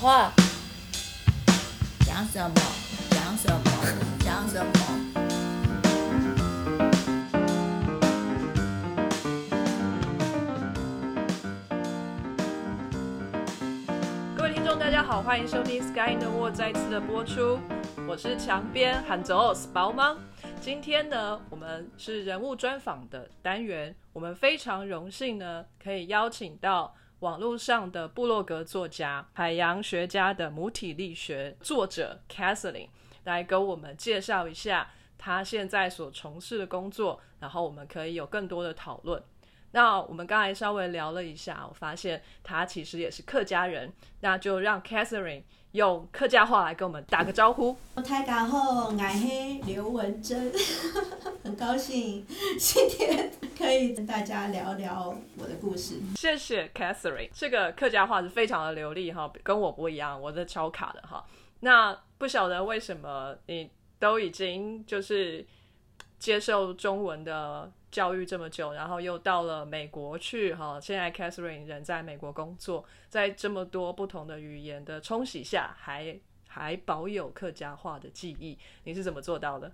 话，讲什么？讲什么？讲什么？各位听众，大家好，欢迎收听《Sky in the World》再次的播出，我是墙边喊走 s 宝吗？今天呢，我们是人物专访的单元，我们非常荣幸呢，可以邀请到网络上的布洛格作家、海洋学家的母体力学作者 Catherine 来跟我们介绍一下她现在所从事的工作，然后我们可以有更多的讨论。那我们刚才稍微聊了一下，我发现她其实也是客家人，那就让 Catherine 用客家话来跟我们打个招呼。大家好，我是刘文珍，很高兴今天可以跟大家聊聊我的故事。谢谢 Catherine，这个客家话是非常的流利哈，跟我不一样，我是超卡的哈。那不晓得为什么你都已经就是接受中文的教育这么久，然后又到了美国去哈，现在 Catherine 人在美国工作，在这么多不同的语言的冲洗下，还还保有客家话的记忆，你是怎么做到的？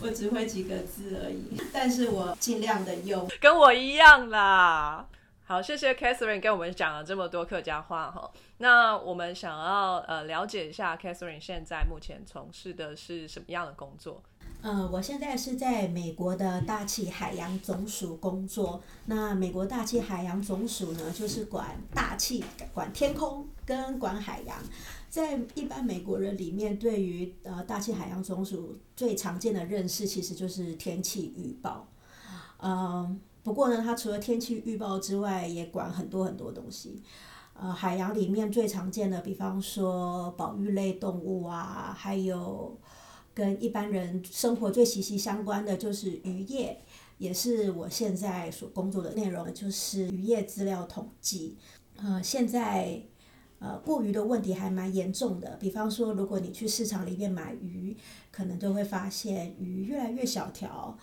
我只会几个字而已，但是我尽量的用。跟我一样啦。好，谢谢 Catherine 跟我们讲了这么多客家话哈。那我们想要呃了解一下 Catherine 现在目前从事的是什么样的工作？呃，我现在是在美国的大气海洋总署工作。那美国大气海洋总署呢，就是管大气、管天空跟管海洋。在一般美国人里面，对于呃大气海洋总署最常见的认识，其实就是天气预报。嗯，不过呢，它除了天气预报之外，也管很多很多东西。呃，海洋里面最常见的，比方说保育类动物啊，还有跟一般人生活最息息相关的就是渔业，也是我现在所工作的内容，就是渔业资料统计。呃，现在呃过鱼的问题还蛮严重的，比方说，如果你去市场里面买鱼，可能都会发现鱼越来越小条，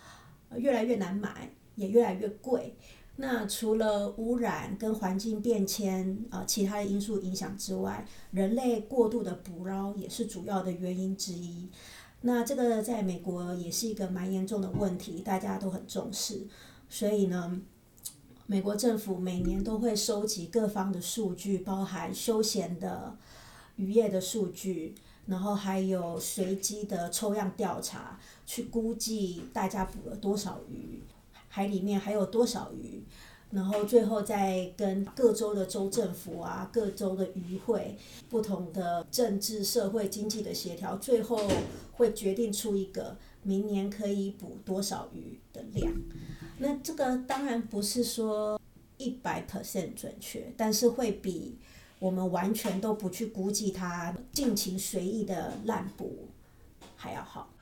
越来越难买，也越来越贵。那除了污染跟环境变迁啊、呃、其他的因素影响之外，人类过度的捕捞也是主要的原因之一。那这个在美国也是一个蛮严重的问题，大家都很重视。所以呢，美国政府每年都会收集各方的数据，包含休闲的渔业的数据，然后还有随机的抽样调查，去估计大家捕了多少鱼。海里面还有多少鱼，然后最后再跟各州的州政府啊、各州的渔会、不同的政治、社会、经济的协调，最后会决定出一个明年可以捕多少鱼的量。那这个当然不是说一百 percent 准确，但是会比我们完全都不去估计它、尽情随意的滥捕还要好。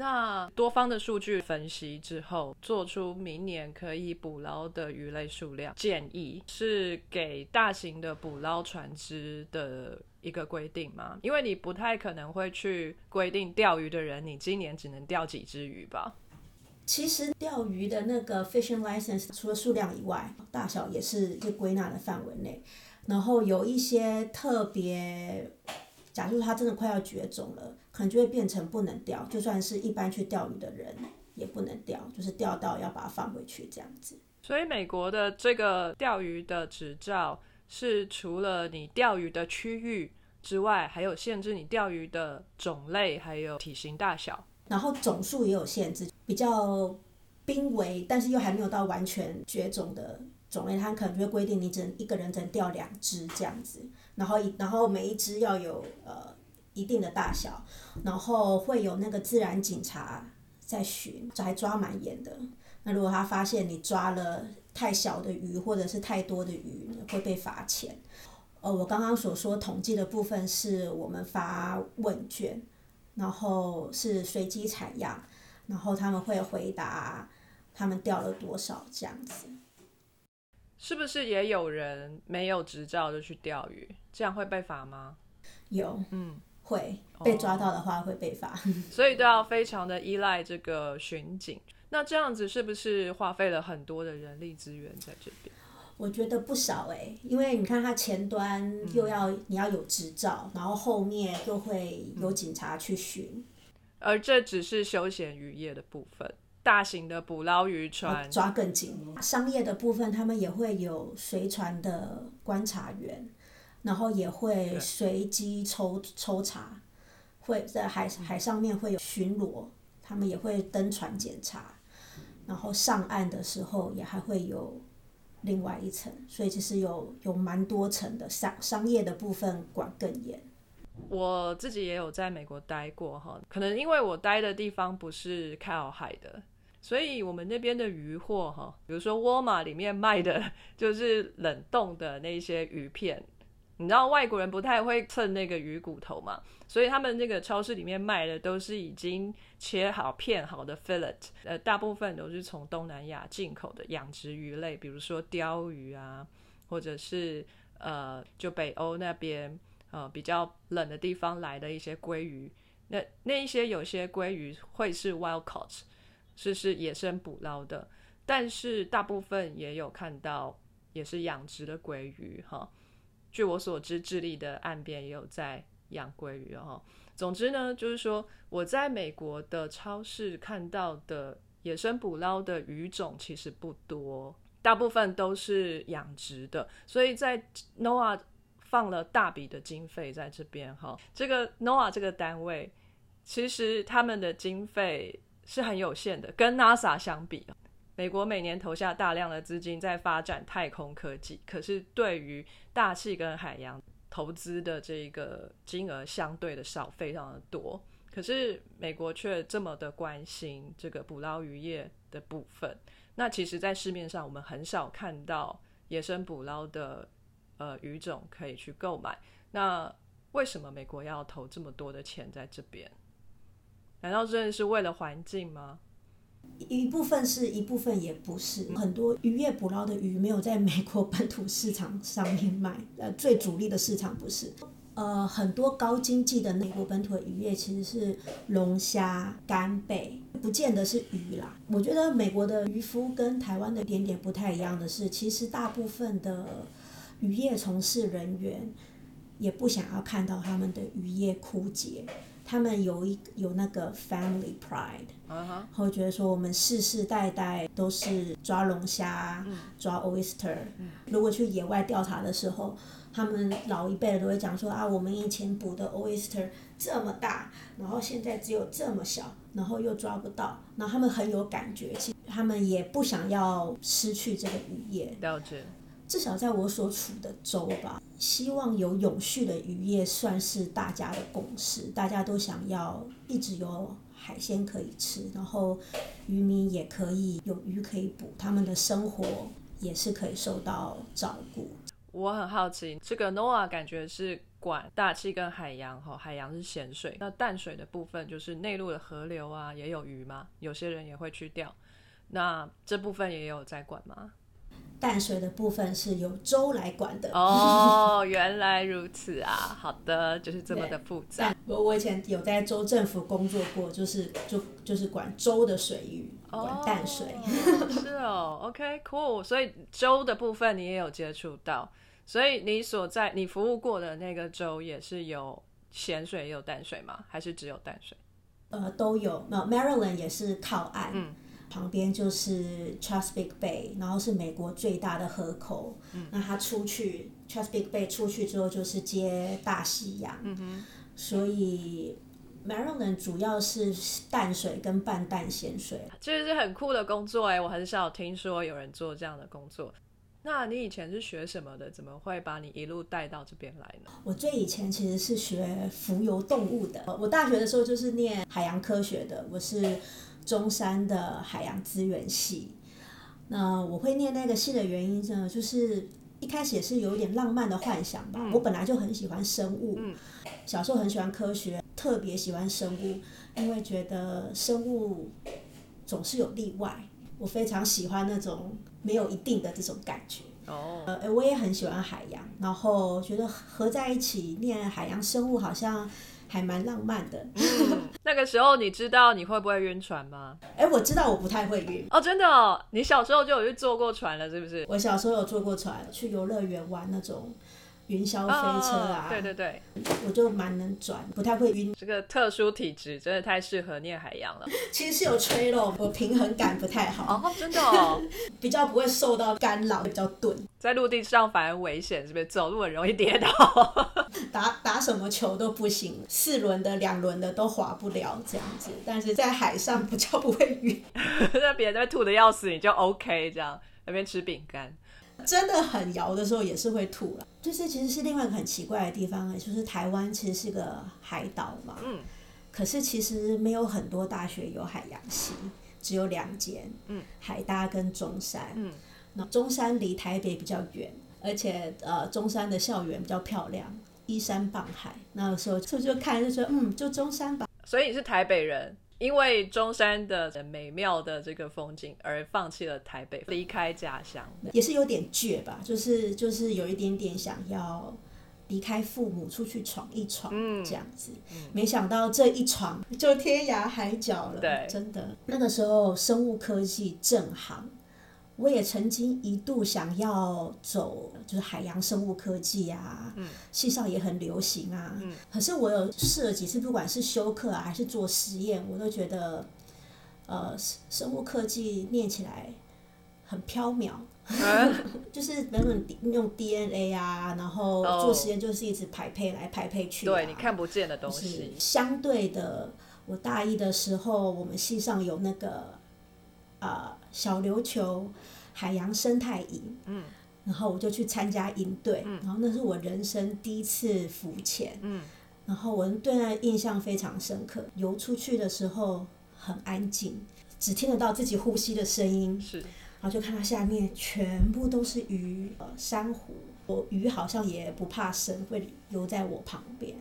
那多方的数据分析之后，做出明年可以捕捞的鱼类数量建议，是给大型的捕捞船只的一个规定吗？因为你不太可能会去规定钓鱼的人，你今年只能钓几只鱼吧？其实钓鱼的那个 fishing license 除了数量以外，大小也是一个归纳的范围内。然后有一些特别，假如它真的快要绝种了，可能就会变成不能钓，就算是一般去钓鱼的人也不能钓，就是钓到要把它放回去这样子。所以美国的这个钓鱼的执照是除了你钓鱼的区域之外，还有限制你钓鱼的种类，还有体型大小。然后总数也有限制，比较濒危，但是又还没有到完全绝种的种类，它可能就会规定你只能一个人只能钓两只这样子，然后一然后每一只要有呃一定的大小，然后会有那个自然警察在巡，还抓蛮严的。那如果他发现你抓了太小的鱼或者是太多的鱼，会被罚钱。呃，我刚刚所说统计的部分是我们发问卷。然后是随机采样，然后他们会回答他们钓了多少这样子。是不是也有人没有执照就去钓鱼，这样会被罚吗？有，嗯，会被抓到的话会被罚。所以都要非常的依赖这个巡警。那这样子是不是花费了很多的人力资源在这边？我觉得不少哎、因为你看它前端又要、你要有执照，然后后面又会有警察去巡，而这只是休闲渔业的部分，大型的捕捞渔船，抓更紧。商业的部分，他们也会有随船的观察员，然后也会随机抽抽查，会在海海上面会有巡逻，他们也会登船检查，然后上岸的时候也还会有另外一层，所以其实有有蛮多层的商商业的部分管更严。我自己也有在美国待过哈，可能因为我待的地方不是靠海的，所以我们那边的鱼货哈，比如说沃尔玛里面卖的 就是冷冻的那些鱼片，你知道外国人不太会蹭那个鱼骨头嘛，所以他们那个超市里面卖的都是已经切好片好的 fillet，呃，大部分都是从东南亚进口的养殖鱼类，比如说鲷鱼啊，或者是呃，就北欧那边。呃，比较冷的地方来的一些鲑鱼，那那一些有些鲑鱼会是 wild caught，是是野生捕捞的，但是大部分也有看到也是养殖的鲑鱼哈。据我所知，智利的岸边也有在养鲑鱼哈。总之呢，就是说我在美国的超市看到的野生捕捞的鱼种其实不多，大部分都是养殖的，所以在 NOAA。放了大笔的经费在这边哈，这个 NOAA 这个单位，其实他们的经费是很有限的，跟 NASA 相比，美国每年投下大量的资金在发展太空科技，可是对于大气跟海洋投资的这个金额相对的少，非常的多。可是美国却这么的关心这个捕捞渔业的部分，那其实，在市面上我们很少看到野生捕捞的。呃，鱼种可以去购买。那为什么美国要投这么多的钱在这边？难道真的是为了环境吗？一部分是一部分也不是，很多渔业捕捞的鱼没有在美国本土市场上面卖。呃，最主力的市场不是。呃，很多高经济的美国本土的渔业其实是龙虾、干贝，不见得是鱼啦。我觉得美国的渔夫跟台湾的点点不太一样的是，其实大部分的。渔业从事人员也不想要看到他们的渔业枯竭，他们有一有那个 family pride，会觉得说我们世世代代都是抓龙虾、抓 oyster。如果去野外调查的时候，他们老一辈的都会讲说啊，我们以前捕的 oyster 这么大，然后现在只有这么小，然后又抓不到，然后他们很有感觉，其实他们也不想要失去这个渔业。了解。至少在我所处的州吧，希望有永续的渔业算是大家的共识。大家都想要一直有海鲜可以吃，然后渔民也可以有鱼可以捕，他们的生活也是可以受到照顾。我很好奇，这个 NOAA 感觉是管大气跟海洋，哈，海洋是咸水，那淡水的部分就是内陆的河流啊，也有鱼吗？有些人也会去钓，那这部分也有在管吗？淡水的部分是由州来管的哦，原来如此啊！好的，就是这么的复杂。我我以前有在州政府工作过，就是就就是管州的水域，管淡水。是哦，OK，cool。所以州的部分你也有接触到，所以你所在你服务过的那个州也是有咸水也有淡水吗？还是只有淡水？呃，都有。那 Maryland 也是靠岸。嗯。旁边就是 Chesapeake Bay，然后是美国最大的河口。嗯。那它出去 Chesapeake Bay 出去之后就是接大西洋。嗯哼。所以 Maryland 主要是淡水跟半淡咸水。这是很酷的工作哎，我很少听说有人做这样的工作。那你以前是学什么的？怎么会把你一路带到这边来呢？我最以前其实是学浮游动物的。我大学的时候就是念海洋科学的，我是。中山的海洋资源系，那我会念那个系的原因呢，就是一开始也是有一点浪漫的幻想吧。我本来就很喜欢生物，小时候很喜欢科学，特别喜欢生物，因为觉得生物总是有例外。我非常喜欢那种没有一定的这种感觉。哦，呃，我也很喜欢海洋，然后觉得合在一起念海洋生物好像。还蛮浪漫的。嗯，那个时候你知道你会不会晕船吗？哎、我知道我不太会晕。哦，真的哦，你小时候就有去坐过船了，是不是？我小时候有坐过船，去游乐园玩那种云霄飞车啊，哦对对对，我就蛮能转，不太会晕。这个特殊体质真的太适合念海洋了。其实是有吹漏，我平衡感不太好，哦，真的哦，比较不会受到干扰，比较钝。在陆地上反而危险，是不是？走路很容易跌倒。打打什么球都不行，四轮的、两轮的都滑不了这样子。但是在海上比较不会晕，那别人在吐的要死，你就 OK 这样，那边吃饼干。真的很摇的时候也是会吐了。就是其实是另外一个很奇怪的地方，就是台湾其实是个海岛嘛，嗯，可是其实没有很多大学有海洋系，只有两间，嗯，海大跟中山，嗯，那中山离台北比较远，而且呃中山的校园比较漂亮，依山傍海，那时候就就看就觉得嗯，就中山吧。所以你是台北人，因为中山的美妙的这个风景而放弃了台北，离开家乡。也是有点倔吧，就是就是有一点点想要离开父母出去闯一闯，嗯这样子。没想到这一闯就天涯海角了，对真的。那个时候生物科技正行，我也曾经一度想要走就是海洋生物科技啊，嗯系上也很流行啊。嗯可是我有试了几次，不管是修课啊还是做实验，我都觉得，呃，生生物科技念起来很缥缈。嗯 就是等等用 DNA 啊，然后哦做实验就是一直排配来排配去、啊。对你看不见的东西，相对的，我大一的时候，我们系上有那个呃小琉球海洋生态营，嗯，然后我就去参加营队，然后那是我人生第一次浮潜，嗯，然后我对那印象非常深刻。游出去的时候很安静，只听得到自己呼吸的声音，是。然后就看到下面全部都是鱼、呃珊瑚，我鱼好像也不怕生，会游在我旁边，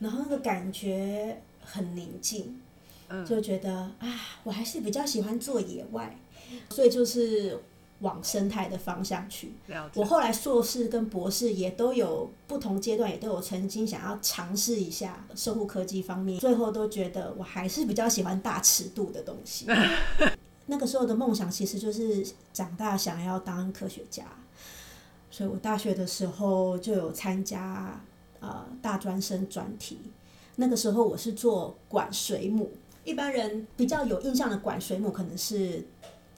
然后那个感觉很宁静，嗯。就觉得啊，我还是比较喜欢做野外，所以就是往生态的方向去。我。后来硕士跟博士也都有不同阶段，也都有曾经想要尝试一下生物科技方面，最后都觉得我还是比较喜欢大尺度的东西。那个时候的梦想其实就是长大想要当科学家，所以我大学的时候就有参加呃大专生专题。那个时候我是做管水母，一般人比较有印象的管水母可能是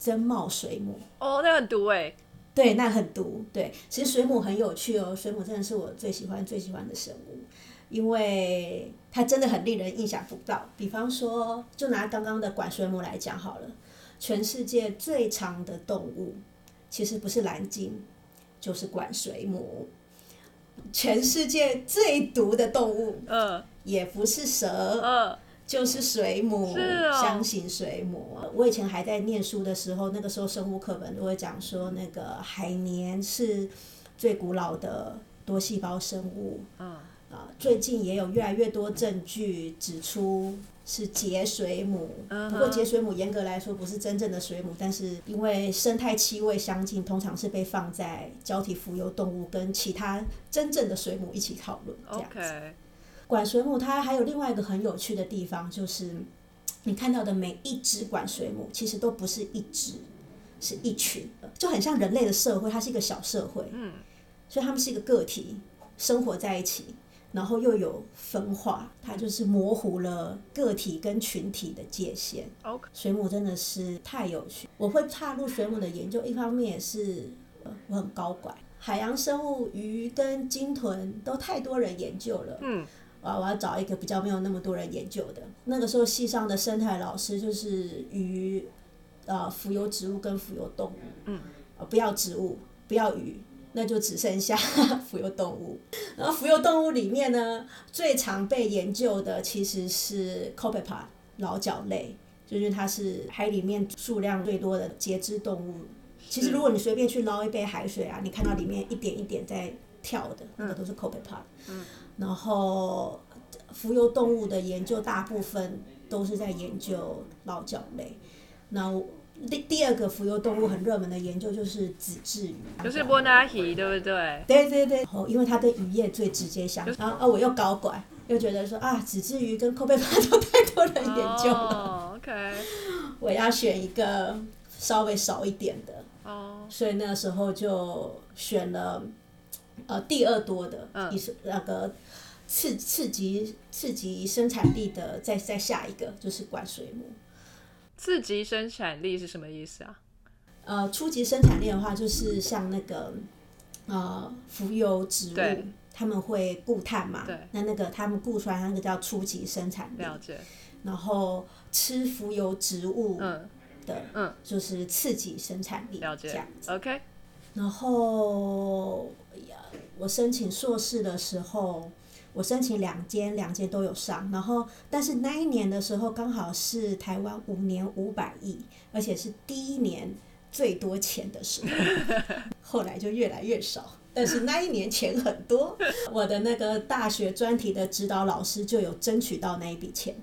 真冒水母，哦，那很毒哎，对，那很毒。对，其实水母很有趣哦，水母真的是我最喜欢最喜欢的生物，因为它真的很令人意想不到。比方说，就拿刚刚的管水母来讲好了，全世界最长的动物其实不是蓝鲸，就是管水母。全世界最毒的动物嗯也不是蛇，嗯，就是水母，是哦箱型水母。我以前还在念书的时候，那个时候生物课本都会讲说，那个海绵是最古老的多细胞生物。嗯啊，最近也有越来越多证据指出是节水母。不过节水母严格来说不是真正的水母，但是因为生态气味相近，通常是被放在胶体浮游动物跟其他真正的水母一起讨论这样子。管水母它还有另外一个很有趣的地方，就是你看到的每一只管水母，其实都不是一只，是一群，就很像人类的社会，它是一个小社会，嗯，所以它们是一个个体，生活在一起，然后又有分化，它就是模糊了个体跟群体的界限。OK 水母真的是太有趣，我会踏入水母的研究，一方面也是呃我很高管，海洋生物鱼跟鲸豚都太多人研究了，嗯，啊，我要找一个比较没有那么多人研究的。那个时候系上的生态老师就是鱼，呃，浮游植物跟浮游动物，嗯，呃，不要植物，不要鱼，那就只剩下浮游动物。然后浮游动物里面呢，最常被研究的其实是 copepod 老脚类，就是它是海里面数量最多的节肢动物。其实如果你随便去捞一杯海水啊，你看到里面一点一点在跳的，那个都是 copepod。嗯然后浮游动物的研究大部分都是在研究老脚类。那第第二个浮游动物很热门的研究就是脂质鱼，就是波纳鱼，对不对？对对对，哦，因为它跟渔业最直接相关。然后啊，我又搞拐，又觉得说啊，脂质鱼跟 Kobe 巴都太多人研究了，哦，OK，我要选一个稍微少一点的，哦，所以那时候就选了呃第二多的，嗯。也是那个次次级次级生产力的，再再下一个就是管水母。次级生产力是什么意思啊？呃，初级生产力的话，就是像那个呃浮游植物对，他们会固碳嘛对，那那个他们固出来那个叫初级生产力，了解，然后吃浮游植物嗯，的，嗯。就是次级生产力，了解。这样子。，OK，然后呀，我申请硕士的时候，我申请两间，两间都有上。然后，但是那一年的时候，刚好是台湾五年五百亿，而且是第一年最多钱的时候，后来就越来越少。但是那一年钱很多，我的那个大学专题的指导老师就有争取到那一笔钱，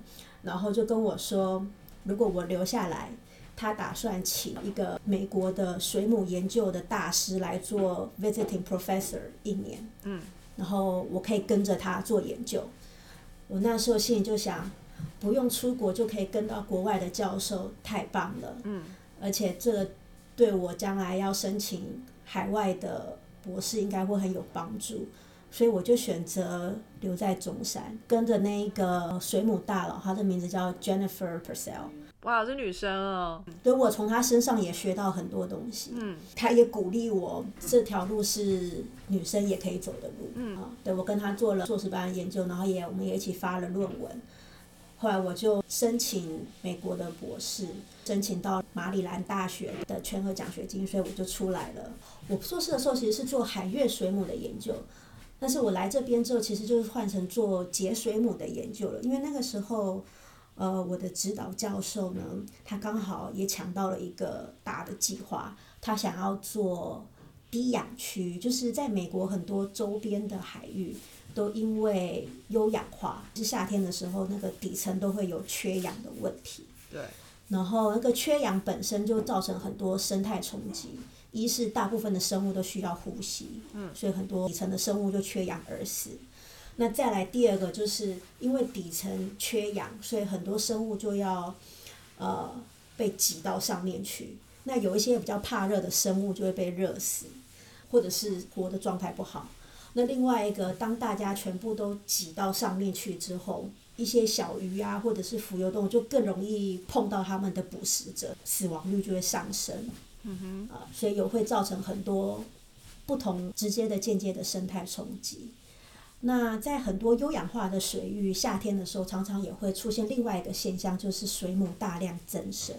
然后就跟我说，如果我留下来，他打算请一个美国的水母研究的大师来做 visiting professor 一年，嗯，然后我可以跟着他做研究。我那时候心里就想，不用出国就可以跟到国外的教授，太棒了，嗯，而且这个对我将来要申请海外的博士应该会很有帮助。所以我就选择留在中山，跟着那一个水母大佬，他的名字叫 Jennifer Purcell。哇，是女生哦，所以我从她身上也学到很多东西。嗯，她也鼓励我这条路是女生也可以走的路。嗯啊，对我跟她做了硕士班的研究，然后也我们也一起发了论文。后来我就申请美国的博士，申请到马里兰大学的全额奖学金，所以我就出来了。我硕士的时候其实是做海月水母的研究，但是我来这边之后，其实就是换成做节水母的研究了，因为那个时候。呃，我的指导教授呢，他刚好也抢到了一个大的计划，他想要做低氧区，就是在美国很多周边的海域都因为优氧化，是夏天的时候那个底层都会有缺氧的问题，对，然后那个缺氧本身就造成很多生态冲击，一是大部分的生物都需要呼吸，嗯。所以很多底层的生物就缺氧而死。那再来第二个，就是因为底层缺氧，所以很多生物就要呃被挤到上面去。那有一些比较怕热的生物就会被热死，或者是活的状态不好。那另外一个，当大家全部都挤到上面去之后，一些小鱼啊，或者是浮游动物就更容易碰到它们的捕食者，死亡率就会上升。嗯哼，啊，所以有会造成很多不同直接的、间接的生态冲击。那在很多优氧化的水域，夏天的时候常常也会出现另外一个现象，就是水母大量增生。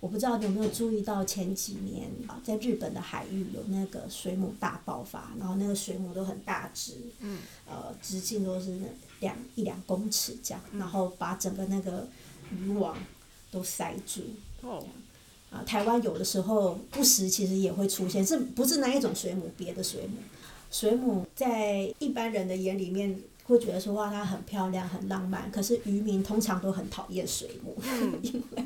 我不知道你有没有注意到前几年啊，在日本的海域有那个水母大爆发，然后那个水母都很大只，嗯，呃，直径都是两一两公尺这样，然后把整个那个渔网都塞住。哦，啊，台湾有的时候不时其实也会出现，是不是那一种水母？别的水母，水母在一般人的眼里面会觉得说哇，它很漂亮、很浪漫，可是渔民通常都很讨厌水母，因为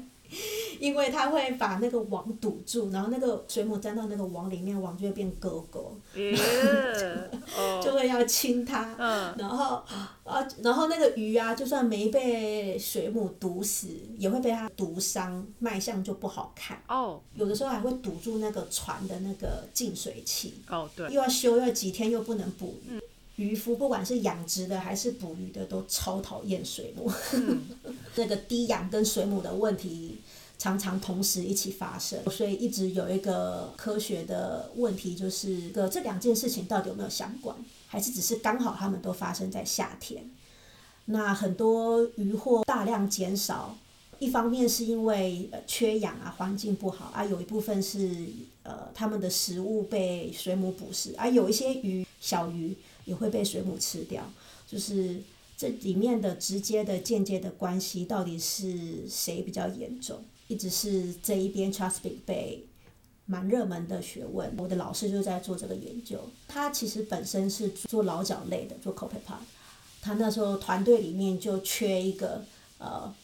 因为它会把那个网堵住，然后那个水母粘到那个网里面，网就会变勾勾，耶，就哦，会要亲它。嗯，然后啊，然后那个鱼啊，就算没被水母毒死，也会被它毒伤，卖相就不好看。哦，有的时候还会堵住那个船的那个进水器，哦，对，又要修，又要几天，又不能捕鱼。渔夫不管是养殖的还是捕鱼的，都超讨厌水母。嗯 那个低氧跟水母的问题常常同时一起发生，所以一直有一个科学的问题，就是个这两件事情到底有没有相关，还是只是刚好它们都发生在夏天？那很多渔获大量减少，一方面是因为呃缺氧啊，环境不好啊，有一部分是呃他们的食物被水母捕食，啊有一些鱼小鱼也会被水母吃掉，就是这里面的直接的、间接的关系到底是谁比较严重，一直是这一边 t r u s t b i 被蛮热门的学问。我的老师就在做这个研究，他其实本身是做老角类的，做 copepod。他那时候团队里面就缺一个呃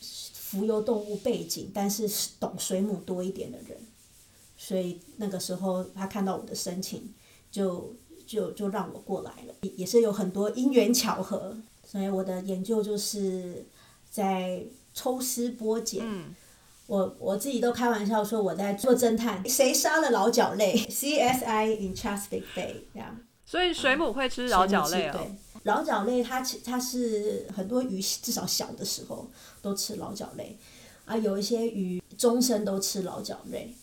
浮游动物背景，但是懂水母多一点的人，所以那个时候他看到我的申请，就就就让我过来了，也也是有很多因缘巧合，所以我的研究就是在抽丝剥茧。嗯，我我自己都开玩笑说我在做侦探，谁杀了老角类？CSI in Chesapeake Bay 这样。所以水母会吃老角类哦。对，老角类它其它是很多鱼至少小的时候都吃老角类，啊，有一些鱼终身都吃老角类。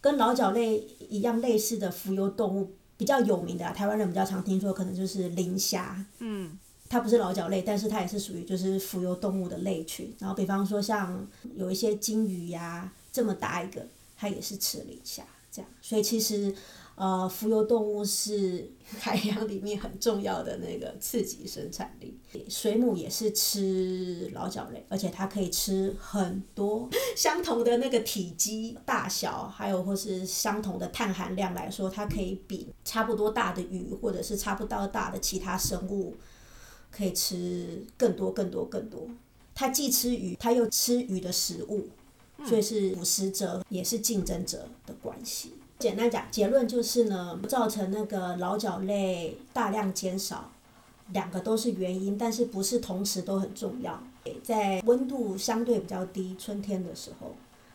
跟老角类一样类似的浮游动物比较有名的、啊，台湾人比较常听说，可能就是磷虾。嗯，它不是老脚类，但是它也是属于就是浮游动物的类群。然后比方说像有一些金鱼呀、这么大一个，它也是吃磷虾这样。所以其实呃，浮游动物是海洋里面很重要的那个刺激生产力。水母也是吃老脚类，而且它可以吃很多相同的那个体积大小，还有或是相同的碳含量来说，它可以比差不多大的鱼或者是差不多大的其他生物。可以吃更多、更多、更多。它既吃鱼，它又吃鱼的食物，所以是捕食者也是竞争者的关系。简单讲，结论就是呢，造成那个老角类大量减少，两个都是原因，但是不是同时都很重要。在温度相对比较低，春天的时候，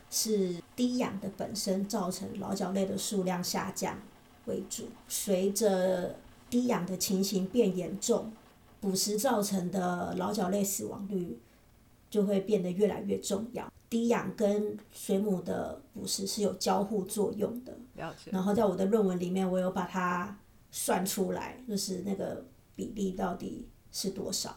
是低氧的本身造成老角类的数量下降为主。随着低氧的情形变严重，捕食造成的老角类死亡率就会变得越来越重要。低氧跟水母的捕食是有交互作用的。了解。然后在我的论文里面，我有把它算出来，就是那个比例到底是多少，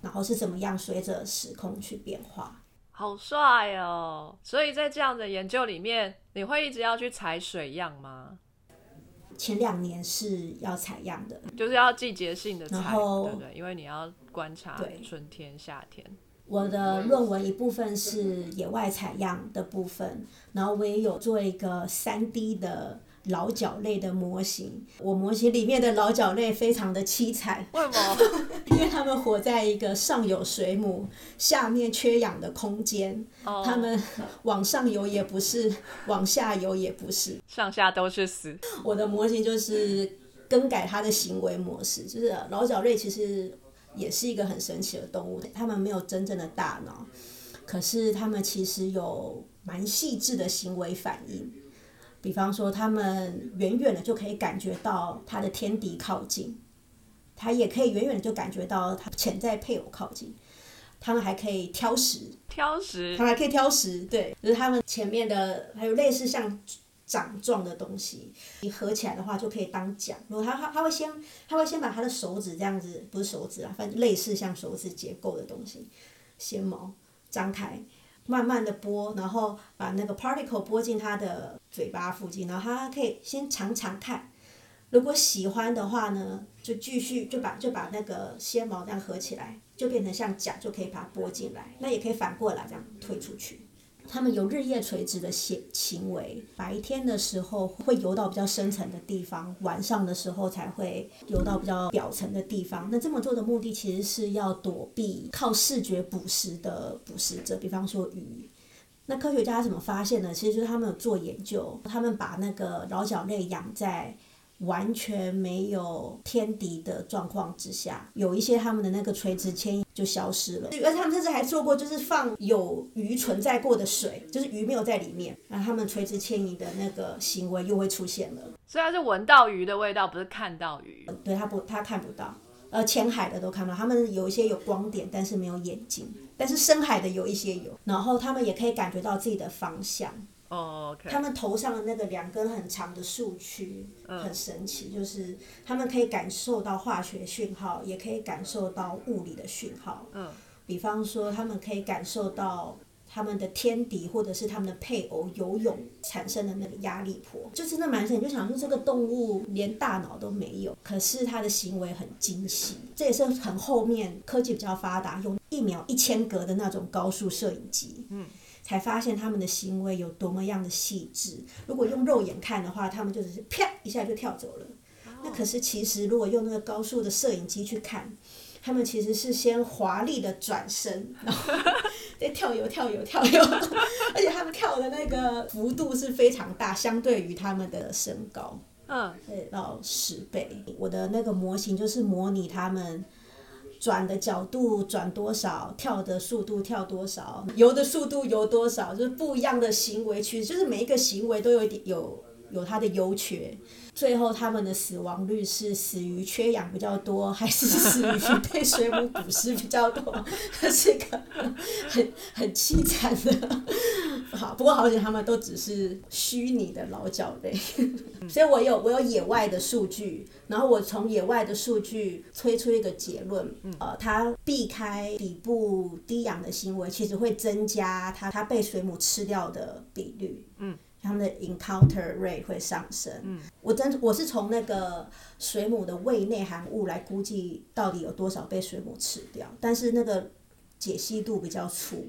然后是怎么样随着时空去变化。好帅哦！所以在这样的研究里面，你会一直要去采水样吗？前两年是要采样的，就是要季节性的采，对不对？因为你要观察春天、夏天。我的论文一部分是野外采样的部分，然后我也有做一个三 D 的老角类的模型。我模型里面的老角类非常的凄惨，为什么？因为他们活在一个上有水母、下面缺氧的空间，哦他们往上游也不是，往下游也不是。上下都是死。我的模型就是更改它的行为模式，就是老角类其实也是一个很神奇的动物，它们没有真正的大脑，可是它们其实有蛮细致的行为反应。比方说，它们远远的就可以感觉到它的天敌靠近，它也可以远远的就感觉到它潜在配偶靠近。它们还可以挑食，挑食它，们还可以挑食，对，就是它们前面的还有类似像掌状的东西，你合起来的话就可以当桨。如果它它它会先它会先把它的手指这样子，不是手指啊，反正类似像手指结构的东西，纤毛张开，慢慢的拨，然后把那个 particle 拨进它的嘴巴附近，然后它可以先尝尝看。如果喜欢的话呢，就继续就把就把那个纤毛这样合起来，就变成像桨，就可以把它拨进来。那也可以反过来这样推出去。它们有日夜垂直的行行为，白天的时候会游到比较深层的地方，晚上的时候才会游到比较表层的地方。那这么做的目的其实是要躲避靠视觉捕食的捕食者，比方说鱼。那科学家怎么发现呢？其实就是他们有做研究，他们把那个老角类养在完全没有天敌的状况之下，有一些他们的那个垂直迁移就消失了，而且他们甚至还做过，就是放有鱼存在过的水，就是鱼没有在里面，然后他们垂直迁移的那个行为又会出现了。虽然是闻到鱼的味道，不是看到鱼。对他不，他看不到。呃，浅海的都看不到，他们有一些有光点，但是没有眼睛。但是深海的有一些有，然后他们也可以感觉到自己的方向。哦他们头上的那个两根很长的树区很神奇，就是他们可以感受到化学讯号，也可以感受到物理的讯号。嗯，比方说，他们可以感受到他们的天敌或者是他们的配偶游泳产生的那个压力波，就真的蛮神奇。就想说这个动物连大脑都没有，可是它的行为很精细，这也是很后面科技比较发达，用一秒一千格的那种高速摄影机。嗯。才发现他们的行为有多么样的细致。如果用肉眼看的话，他们就只是啪一下就跳走了。那可是其实如果用那个高速的摄影机去看，他们其实是先华丽的转身，然后再跳游跳游跳游，而且他们跳的那个幅度是非常大，相对于他们的身高。嗯，对，到十倍。我的那个模型就是模拟他们转的角度转多少，跳的速度跳多少，游的速度游多少，就是不一样的行为趋势，就是每一个行为都有一点有有它的优缺。最后他们的死亡率是死于缺氧比较多，还是死于被水母捕食比较多？这个很很凄惨的。好，不过好险他们都只是虚拟的老脚类，所以我有我有野外的数据，然后我从野外的数据推出一个结论，呃，它避开底部低氧的行为，其实会增加它它被水母吃掉的比率。嗯。他们的 encounter rate 会上升。嗯，我真我是从那个水母的胃内含物来估计到底有多少被水母吃掉，但是那个解析度比较粗，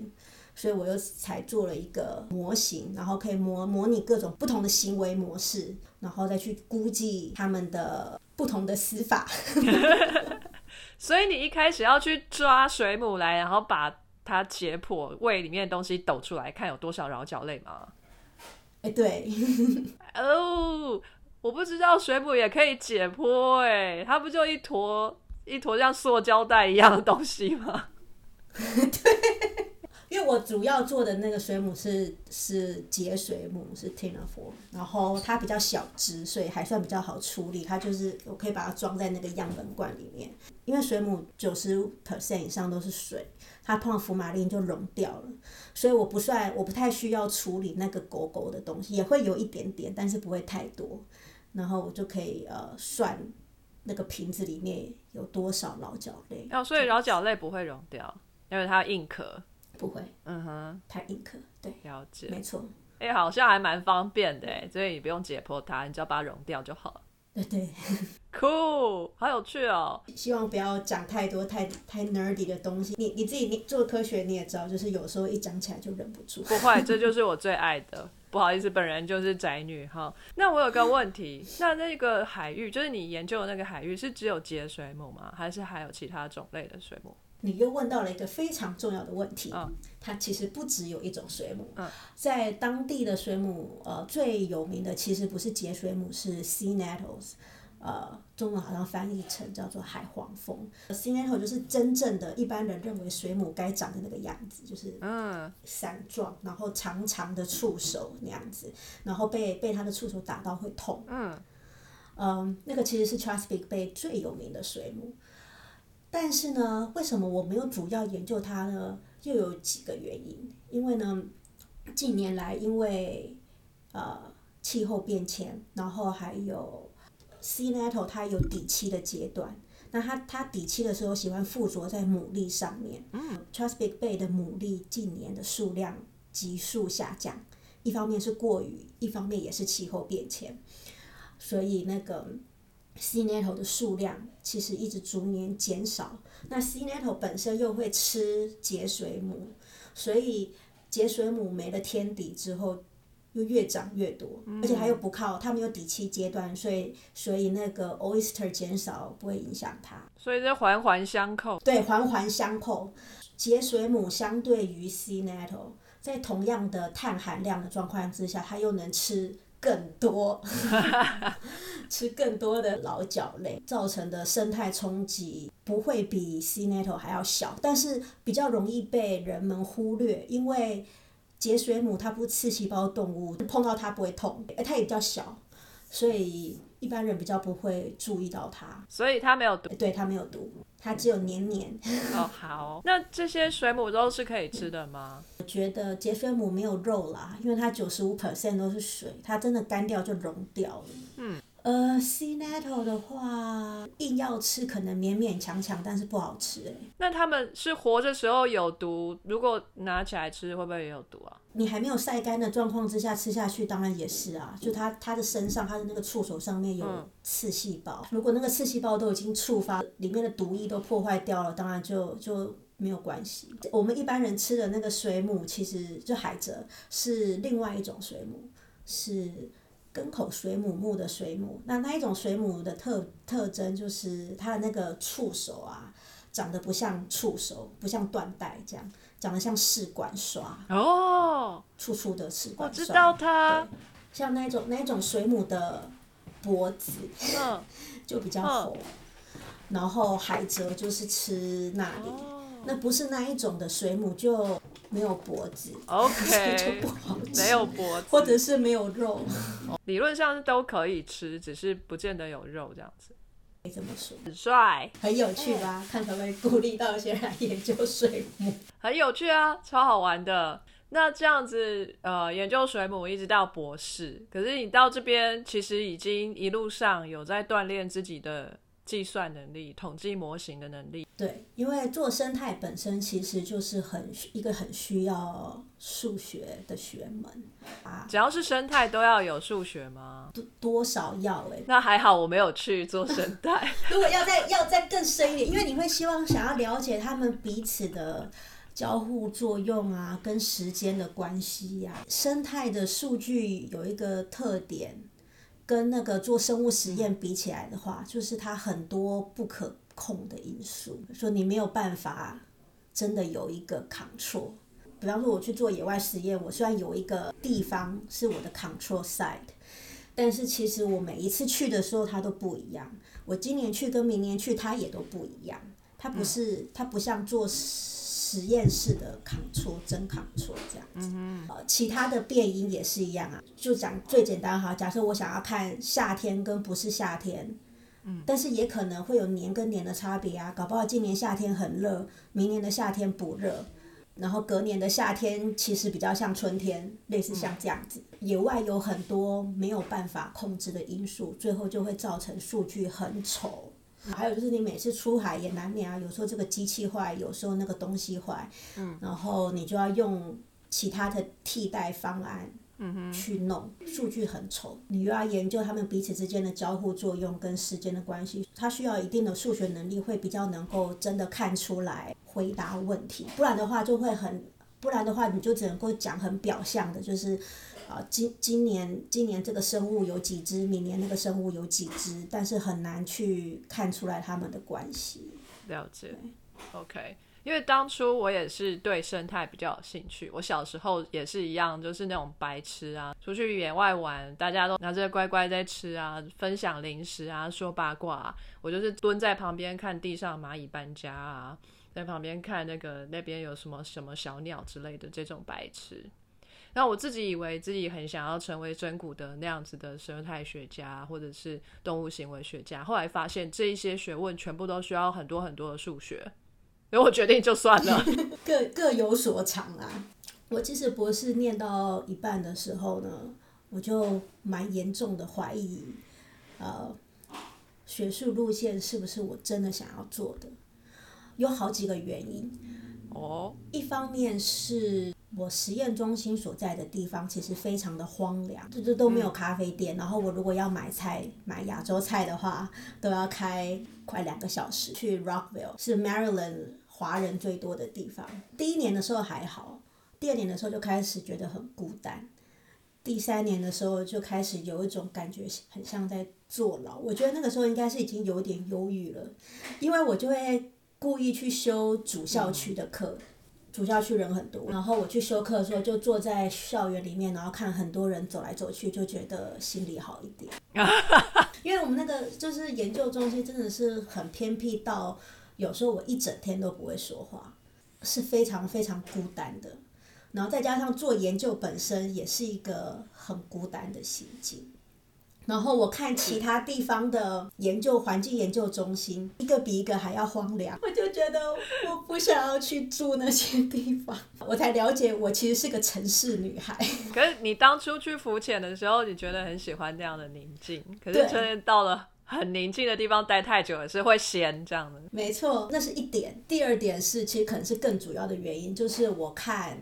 所以我又才做了一个模型，然后可以模模拟各种不同的行为模式，然后再去估计他们的不同的死法。所以你一开始要去抓水母来，然后把它解剖胃里面的东西抖出来，看有多少桡脚类吗？哎，对，哦，我不知道水母也可以解剖，哎，它不就一坨一坨像塑胶袋一样的东西吗？对，因为我主要做的那个水母是是节水母，是 t i n a f o 然后它比较小只，所以还算比较好处理。它就是我可以把它装在那个样本罐里面，因为水母九十 percent 以上都是水。它碰福马林就溶掉了，所以我不算，我不太需要处理那个狗狗的东西，也会有一点点，但是不会太多。然后我就可以呃算那个瓶子里面有多少老角类。哦，所以老角类不会溶掉，因为它硬壳。不会。嗯哼。太硬壳，对。了解。没错。哎，好像还蛮方便的哎，所以你不用解剖它，你只要把它溶掉就好了。对对，Cool，好有趣哦！希望不要讲太多太太 nerdy 的东西。你你自己你做科学你也知道，就是有时候一讲起来就忍不住。不会，这就是我最爱的。不好意思，本人就是宅女哈。那我有个问题，那那个海域，就是你研究的那个海域，是只有节水母吗？还是还有其他种类的水母？你又问到了一个非常重要的问题。它其实不只有一种水母。在当地的水母，呃，最有名的其实不是节水母，是 sea nettles。呃，中文好像翻译成叫做海黄蜂。sea nettle 就是真正的一般人认为水母该长的那个样子，就是嗯，伞状，然后长长的触手那样子，然后被被它的触手打到会痛。嗯。嗯，那个其实是 Chesapeake Bay 最有名的水母。但是呢，为什么我没有主要研究它呢？又有几个原因。因为呢，近年来因为呃气候变迁，然后还有 sea nettle 它有底栖的阶段，那它它底栖的时候喜欢附着在牡蛎上面。嗯。Chesapeake Bay 的牡蛎近年的数量急速下降，一方面是过于，一方面也是气候变迁，所以那个。C nettle 的数量其实一直逐年减少，那 C nettle 本身又会吃节水母，所以节水母没了天敌之后，又越长越多，而且它又不靠，它没有底栖阶段，所以所以那个 oyster 减少不会影响它。所以这环环相扣。对，环环相扣。节水母相对于 C nettle，在同样的碳含量的状况之下，它又能吃。更多 吃更多的老角类造成的生态冲击不会比 sea nettle 还要小，但是比较容易被人们忽略，因为节水母它不是刺细胞动物，碰到它不会痛，哎，它也比较小，所以一般人比较不会注意到它。所以它没有毒？对，它没有毒。它只有黏黏。哦，好。那这些水母都是可以吃的吗？我觉得节水母没有肉啦，因为它九十五 percent 都是水，它真的干掉就溶掉了。嗯。呃，sea nettle 的话，硬要吃可能勉勉强强，但是不好吃哎。那他们是活着时候有毒，如果拿起来吃会不会也有毒啊？你还没有晒干的状况之下吃下去，当然也是啊。就它它的身上，它的那个触手上面有刺细胞，如果那个刺细胞都已经触发，里面的毒液都破坏掉了，当然就就没有关系。我们一般人吃的那个水母，其实就海蜇，是另外一种水母，是。根口水母目的水母，那那一种水母的特特征就是它的那个触手啊，长得不像触手，不像缎带这样，长得像试管刷哦，粗粗的试管刷。我知道它，像那种那种水母的脖子，嗯，就比较红。然后海蜇就是吃那里，那不是那一种的水母就没有脖子 OK 就不好吃，没有脖子，或者是没有肉，理论上是都可以吃，只是不见得有肉这样子。可以这么说，很帅，很有趣吧？看可不可以鼓励到一些人来研究水母。很有趣啊，超好玩的。那这样子，呃，研究水母一直到博士，可是你到这边其实已经一路上有在锻炼自己的计算能力、统计模型的能力。对，因为做生态本身其实就是很一个很需要数学的学门啊，只要是生态都要有数学吗？多多少要哎、那还好我没有去做生态。如果要再要再更深一点，因为你会希望想要了解他们彼此的交互作用啊，跟时间的关系呀、生态的数据有一个特点，跟那个做生物实验比起来的话，就是它很多不可控的因素，说你没有办法真的有一个 control。比方说我去做野外实验，我虽然有一个地方是我的 control site，但是其实我每一次去的时候它都不一样。我今年去跟明年去它也都不一样，它不是、它不像做实验室的 control 真 control 这样子。呃，其他的变音也是一样啊。就讲最简单哈，假设我想要看夏天跟不是夏天。但是也可能会有年跟年的差别啊，搞不好今年夏天很热，明年的夏天不热，然后隔年的夏天其实比较像春天，类似像这样子。野外有很多没有办法控制的因素，最后就会造成数据很丑。还有就是你每次出海也难免啊，有时候这个机器坏，有时候那个东西坏，嗯，然后你就要用其他的替代方案。去弄数据很丑，你又要研究他们彼此之间的交互作用跟时间的关系，它需要一定的数学能力，会比较能够真的看出来回答问题，不然的话就会很，不然的话你就只能够讲很表象的，就是，啊、今今年今年这个生物有几只，明年那个生物有几只，但是很难去看出来它们的关系。了解，OK。因为当初我也是对生态比较有兴趣，我小时候也是一样，就是那种白痴啊，出去野外玩，大家都拿着乖乖在吃啊，分享零食啊，说八卦、啊，我就是蹲在旁边看地上蚂蚁搬家啊，在旁边看那个那边有什么什么小鸟之类的这种白痴。那我自己以为自己很想要成为真古的那样子的生态学家，或者是动物行为学家，后来发现这一些学问全部都需要很多很多的数学。所以我决定就算了。各各有所长啊。我其实博士念到一半的时候呢，我就蛮严重的怀疑，呃，学术路线是不是我真的想要做的？有好几个原因。哦，一方面是我实验中心所在的地方其实非常的荒凉，这这都没有咖啡店。然后我如果要买菜买亚洲菜的话，都要开快两个小时去 Rockville，是 Maryland 华人最多的地方。第一年的时候还好，第二年的时候就开始觉得很孤单，第三年的时候就开始有一种感觉很像在坐牢。我觉得那个时候应该是已经有点忧郁了，因为我就会。故意去修主校区的课，主校区人很多，然后我去修课的时候就坐在校园里面，然后看很多人走来走去，就觉得心里好一点。因为我们那个就是研究中心真的是很偏僻到，有时候我一整天都不会说话，是非常非常孤单的。然后再加上做研究本身也是一个很孤单的心境。然后我看其他地方的研究环境研究中心，一个比一个还要荒凉，我就觉得我不想要去住那些地方。我才了解，我其实是个城市女孩。可是你当初去浮潜的时候，你觉得很喜欢这样的宁静，可是真的到了很宁静的地方待太久，也是会闲这样的。没错，那是一点。第二点是，其实可能是更主要的原因，就是我看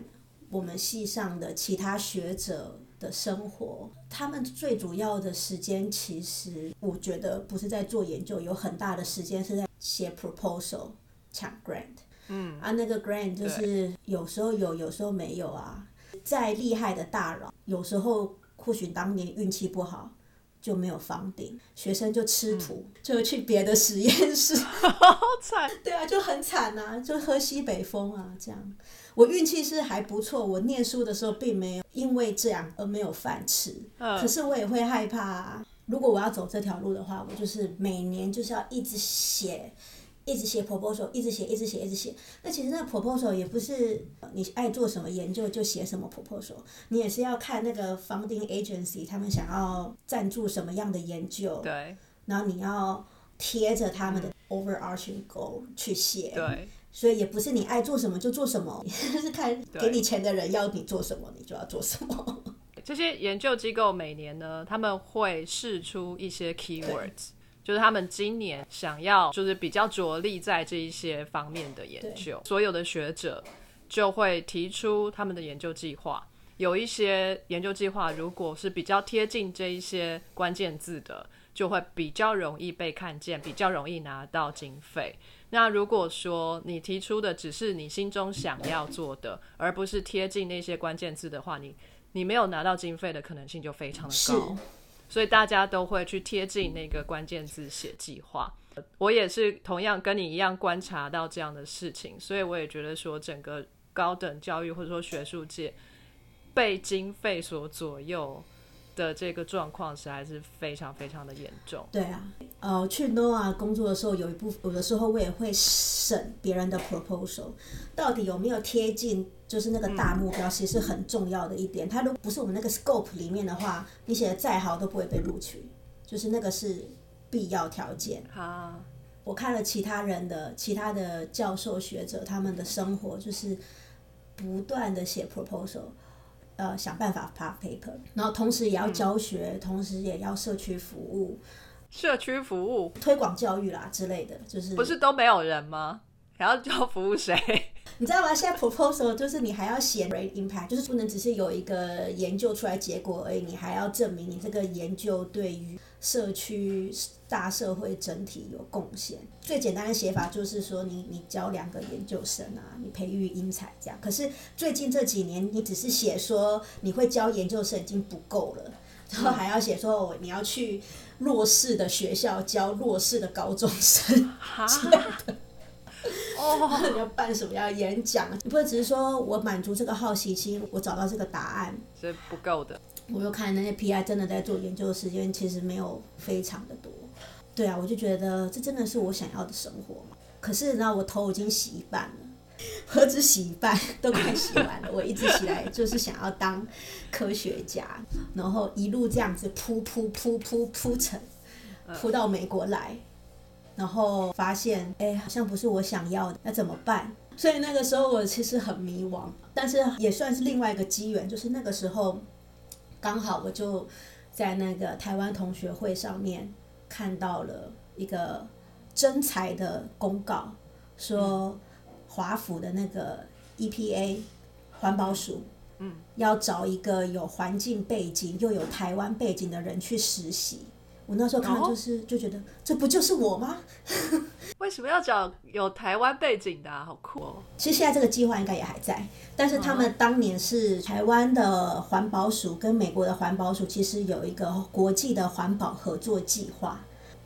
我们系上的其他学者的生活，他们最主要的时间，其实我觉得不是在做研究，有很大的时间是在写 proposal、抢 grant。嗯，啊，那个 grant 就是有时候有，有时候没有啊。再厉害的大佬，有时候或许当年运气不好。就没有房顶，学生就吃土，就去别的实验室。好惨。对啊，就很惨啊，就喝西北风啊，这样。我运气是还不错，我念书的时候并没有因为这样而没有饭吃。嗯可是我也会害怕、啊，如果我要走这条路的话，我就是每年就是要一直写，一直写 proposal，一直写，一直写，一直写。那其实那 proposal 也不是你爱做什么研究就写什么 proposal，你也是要看那个 funding agency 他们想要赞助什么样的研究，对然后你要贴着他们的 overarching goal 去写。对，所以也不是你爱做什么就做什么，是看给你钱的人要你做什么，你就要做什么。这些研究机构每年呢，他们会试出一些 keywords，就是他们今年想要就是比较着力在这一些方面的研究，所有的学者就会提出他们的研究计划。有一些研究计划如果是比较贴近这一些关键字的，就会比较容易被看见，比较容易拿到经费。那如果说你提出的只是你心中想要做的，而不是贴近那些关键字的话，你你没有拿到经费的可能性就非常的，高。所以大家都会去贴近那个关键字写计划。我也是同样跟你一样观察到这样的事情，所以我也觉得说整个高等教育或者说学术界被经费所左右的这个状况实在是非常非常的严重。对啊，呃，去 NOAA 工作的时候，有一部有的时候我也会审别人的 proposal，到底有没有贴近就是那个大目标，其实是很重要的一点。它如果不是我们那个 scope 里面的话，你写的再好都不会被录取，就是那个是必要条件。啊，我看了其他人的其他的教授学者他们的生活，就是不断的写 proposal，呃，想办法发 paper，然后同时也要教学，同时也要社区服务、社区服务推广教育啦之类的，就是不是都没有人吗？还要教服务谁？你知道吗？现在 proposal 就是你还要写 impact，就是不能只是有一个研究出来结果而已，你还要证明你这个研究对于社区大社会整体有贡献。最简单的写法就是说你，你教两个研究生啊，你培育英才这样。可是最近这几年，你只是写说你会教研究生已经不够了，然后还要写说哦你要去弱势的学校教弱势的高中生。哈，哦，你要办什么样的演讲？你不会只是说我满足这个好奇心，我找到这个答案。是不够的。我又看那些 PI 真的在做研究的时间，其实没有非常的多。对啊，我就觉得这真的是我想要的生活嘛。可是呢，我头已经洗一半了，何止洗一半，都快洗完了。我一直起来就是想要当科学家，然后一路这样子铺铺铺铺铺成，扑到美国来。然后发现，哎，好像不是我想要的，那怎么办？所以那个时候我其实很迷惘，但是也算是另外一个机缘，就是那个时候刚好我就在那个台湾同学会上面看到了一个征才的公告，说华府的那个 EPA 环保署，嗯，要找一个有环境背景又有台湾背景的人去实习。我那时候看到就是、就觉得这不就是我吗？为什么要找有台湾背景的、啊？好酷哦！其实现在这个计划应该也还在，但是他们当年是台湾的环保署跟美国的环保署其实有一个国际的环保合作计划。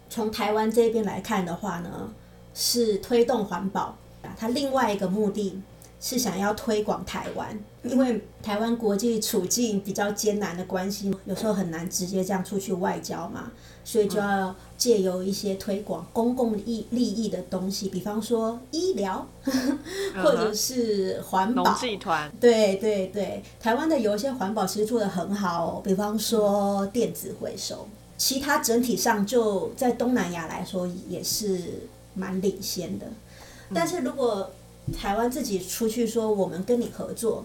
从台湾这边来看的话呢，是推动环保啊，它另外一个目的是想要推广台湾，因为台湾国际处境比较艰难的关系，有时候很难直接这样出去外交嘛，所以就要借由一些推广公共利利益的东西，比方说医疗，或者是环保。团。对对对，台湾的有一些环保其实做得很好、哦，比方说电子回收，其他整体上就在东南亚来说也是蛮领先的。但是如果台湾自己出去说我们跟你合作，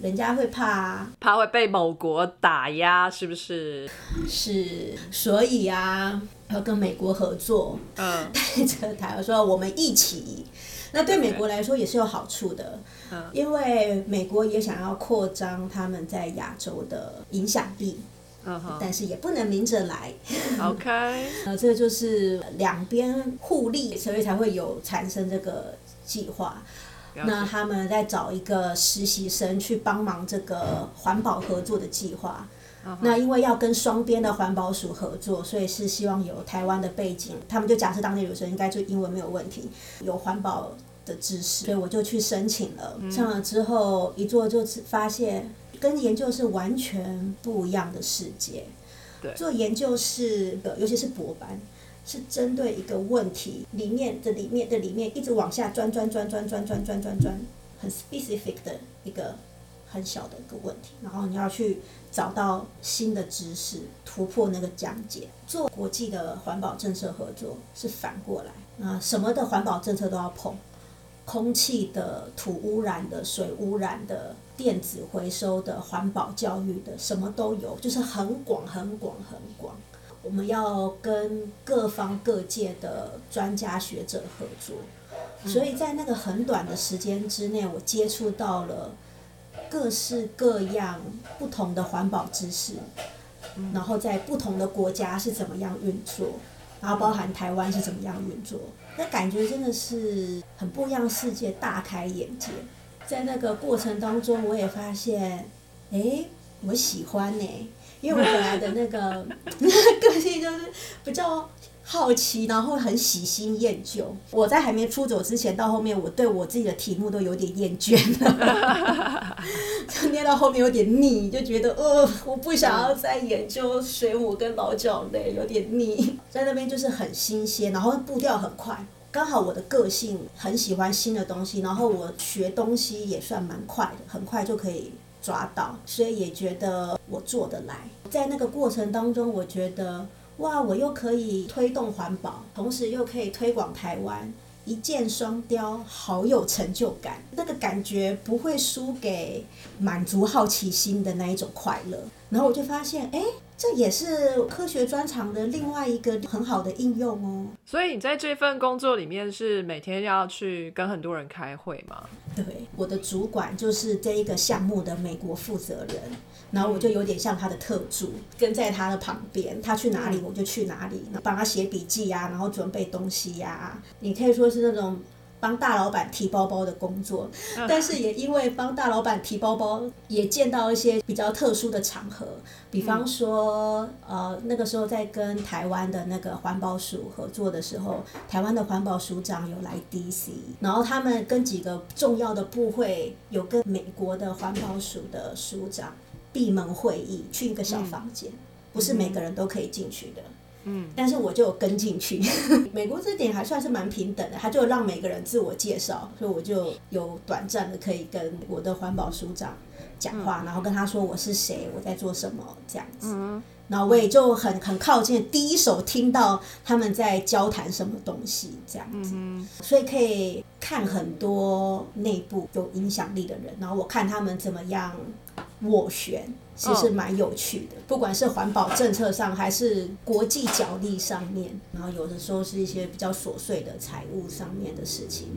人家会怕啊，怕会被某国打压，是不是？是，所以啊，要跟美国合作，嗯，带着台湾说我们一起。那对美国来说也是有好处的，因为美国也想要扩张他们在亚洲的影响力，嗯但是也不能明着来。，OK，呃，这就是两边互利，所以才会有产生这个计划。那他们在找一个实习生去帮忙这个环保合作的计划。那因为要跟双边的环保署合作，所以是希望有台湾的背景，他们就假设当地留学生应该就英文没有问题，有环保的知识，所以我就去申请了。上了之后一做就发现跟研究是完全不一样的世界。对做研究是，呃尤其是博班，是针对一个问题里面的里面的里面一直往下钻钻钻钻钻钻钻钻钻，很 specific 的一个很小的一个问题，然后你要去找到新的知识，突破那个讲解。做国际的环保政策合作是反过来，那什么的环保政策都要碰。空气的、土污染的、水污染的、电子回收的、环保教育的，什么都有，就是很广、很广、很广。我们要跟各方各界的专家学者合作，所以在那个很短的时间之内，我接触到了各式各样不同的环保知识，然后在不同的国家是怎么样运作，然后包含台湾是怎么样运作。那感觉真的是很不一样，世界大开眼界。在那个过程当中，我也发现，哎，我喜欢呢，因为我本来的那个 个性就是比较好奇，然后很喜新厌旧。我在还没出走之前，到后面我对我自己的题目都有点厌倦了，就念到后面有点腻，就觉得呃，我不想要再研究水母跟老脚类，有点腻。在那边就是很新鲜，然后步调很快。刚好我的个性很喜欢新的东西，然后我学东西也算蛮快的，很快就可以抓到，所以也觉得我做得来。在那个过程当中，我觉得哇，我又可以推动环保，同时又可以推广台湾，一箭双雕，好有成就感。那个感觉不会输给满足好奇心的那一种快乐。然后我就发现，哎。这也是科学专长的另外一个很好的应用哦。所以你在这份工作里面是每天要去跟很多人开会吗？对，我的主管就是这一个项目的美国负责人，然后我就有点像他的特助，跟在他的旁边，他去哪里我就去哪里，帮他写笔记呀，然后准备东西呀。你可以说是那种。帮大老板提包包的工作，但是也因为帮大老板提包包，也见到一些比较特殊的场合，比方说，呃，那个时候在跟台湾的那个环保署合作的时候，台湾的环保署长有来 DC，然后他们跟几个重要的部会有跟美国的环保署的署长闭门会议，去一个小房间，不是每个人都可以进去的。嗯，但是我就跟进去。美国这点还算是蛮平等的，他就让每个人自我介绍，所以我就有短暂的可以跟我的环保署长讲话，然后跟他说我是谁，我在做什么这样子。然后我也就很很靠近，第一手听到他们在交谈什么东西这样子，所以可以看很多内部有影响力的人，然后我看他们怎么样斡旋。其实蛮有趣的，不管是环保政策上，还是国际角力上面，然后有的时候是一些比较琐碎的财务上面的事情，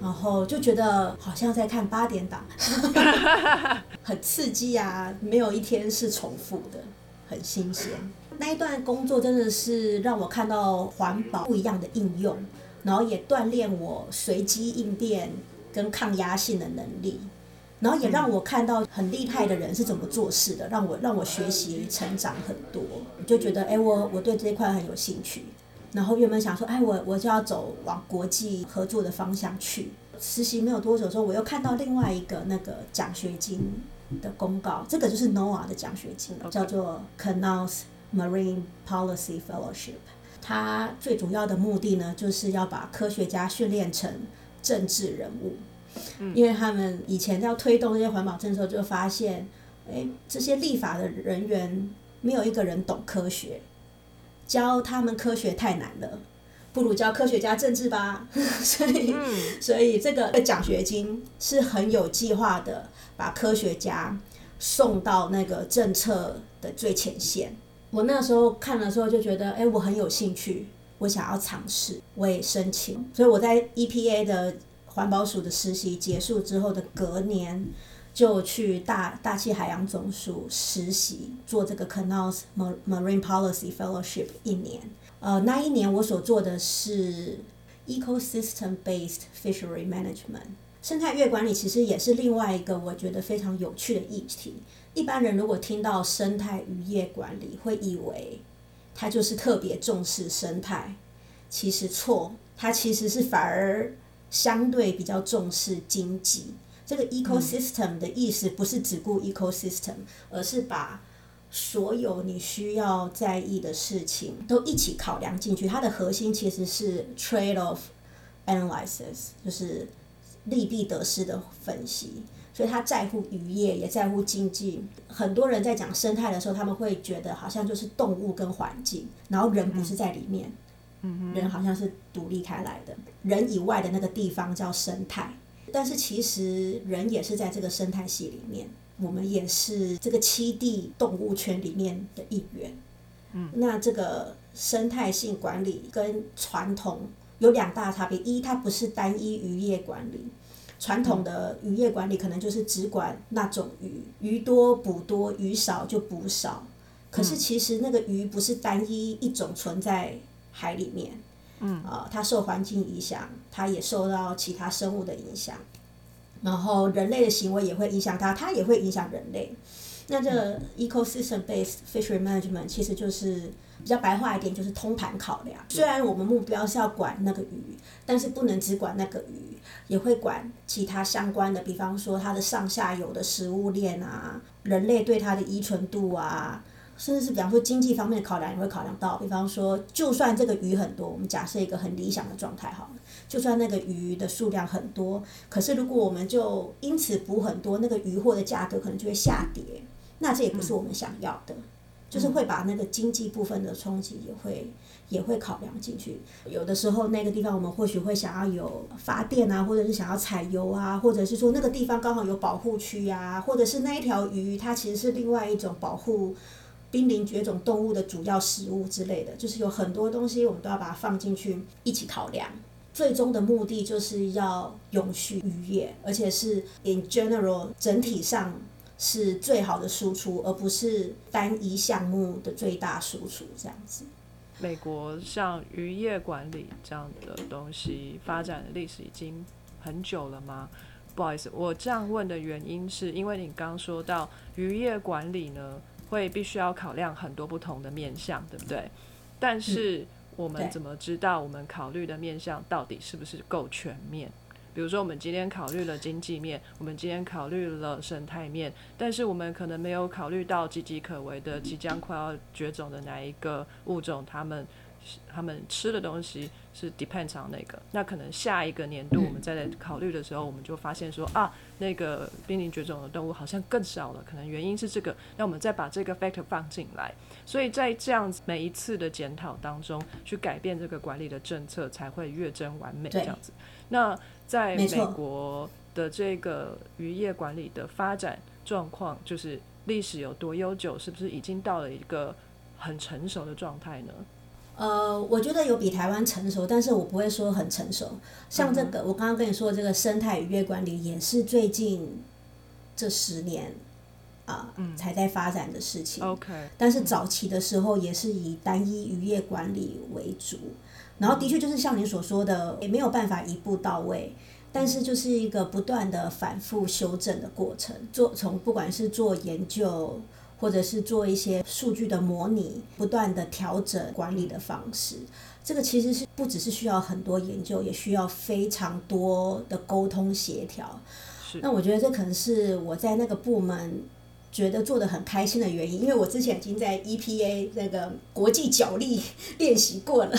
然后就觉得好像在看八点档，很刺激啊！没有一天是重复的，很新鲜。那一段工作真的是让我看到环保不一样的应用，然后也锻炼我随机应变跟抗压性的能力。然后也让我看到很厉害的人是怎么做事的，让我让我学习成长很多，就觉得哎，我我对这一块很有兴趣。然后原本想说，哎，我我就要走往国际合作的方向去。实习没有多久之后，我又看到另外一个那个奖学金的公告，这个就是 NOAA 的奖学金，叫做 Canals Marine Policy Fellowship。它最主要的目的呢，就是要把科学家训练成政治人物。因为他们以前要推动这些环保政策，就发现，哎，这些立法的人员没有一个人懂科学，教他们科学太难了，不如教科学家政治吧。所以，所以这个奖学金是很有计划的，把科学家送到那个政策的最前线。我那时候看的时候就觉得，哎，我很有兴趣，我想要尝试，我也申请，所以我在 EPA 的。环保署的实习结束之后的隔年，就去大大气海洋总署实习，做这个 Canals Marine Policy Fellowship 一年。呃，那一年我所做的是 Ecosystem-based Fishery Management，生态月管理其实也是另外一个我觉得非常有趣的议题。一般人如果听到生态渔业管理，会以为它就是特别重视生态，其实错，它其实是反而。相对比较重视经济，这个 ecosystem 的意思不是只顾 ecosystem，而是把所有你需要在意的事情都一起考量进去。它的核心其实是 trade off analysis，就是利弊得失的分析。所以他在乎渔业，也在乎经济。很多人在讲生态的时候，他们会觉得好像就是动物跟环境，然后人不是在里面，人好像是独立开来的。人以外的那个地方叫生态，但是其实人也是在这个生态系里面，我们也是这个七地动物圈里面的一员。嗯，那这个生态性管理跟传统有两大差别：一，它不是单一渔业管理。传统的渔业管理可能就是只管那种鱼，鱼多捕多，鱼少就捕少。可是其实那个鱼不是单一一种存在海里面，嗯，啊，它受环境影响，它也受到其他生物的影响，然后人类的行为也会影响它，它也会影响人类。那这 ecosystem-based fishery management 其实就是比较白话一点，就是通盘考量。虽然我们目标是要管那个鱼，但是不能只管那个鱼，也会管其他相关的，比方说它的上下游的食物链啊，人类对它的依存度啊，甚至是比方说经济方面的考量也会考量到。比方说，就算这个鱼很多，我们假设一个很理想的状态好了，就算那个鱼的数量很多，可是如果我们就因此捕很多，那个鱼货的价格可能就会下跌。那这也不是我们想要的，就是会把那个经济部分的冲击也会也会考量进去。有的时候那个地方我们或许会想要有发电啊，或者是想要采油啊，或者是说那个地方刚好有保护区啊，或者是那一条鱼它其实是另外一种保护濒临绝种动物的主要食物之类的，就是有很多东西我们都要把它放进去一起考量。最终的目的就是要永续渔业，而且是 in general 整体上。是最好的输出，而不是单一项目的最大输出这样子。美国像渔业管理这样的东西发展的历史已经很久了吗？不好意思，我这样问的原因是因为你刚说到渔业管理呢，会必须要考量很多不同的面向，对不对？但是我们怎么知道我们考虑的面向到底是不是够全面？比如说，我们今天考虑了经济面，我们今天考虑了生态面，但是我们可能没有考虑到岌岌可危的、即将快要绝种的哪一个物种，它们他们吃的东西是 depends on 那个。那可能下一个年度我们再来考虑的时候，我们就发现说啊，那个濒临绝种的动物好像更少了，可能原因是这个。那我们再把这个 factor 放进来，所以在这样子每一次的检讨当中，去改变这个管理的政策，才会越臻完美这样子。那在美国的这个渔业管理的发展状况，就是历史有多悠久，是不是已经到了一个很成熟的状态呢？呃，我觉得有比台湾成熟，但是我不会说很成熟。像这个，我刚刚跟你说的这个生态渔业管理，也是最近这十年啊才在发展的事情。OK，但是早期的时候也是以单一渔业管理为主。然后的确就是像你所说的，也没有办法一步到位，但是就是一个不断的反复修正的过程。做从不管是做研究，或者是做一些数据的模拟，不断的调整管理的方式。这个其实是不只是需要很多研究，也需要非常多的沟通协调。那我觉得这可能是我在那个部门。觉得做的很开心的原因，因为我之前已经在 EPA 那个国际角力练习过了。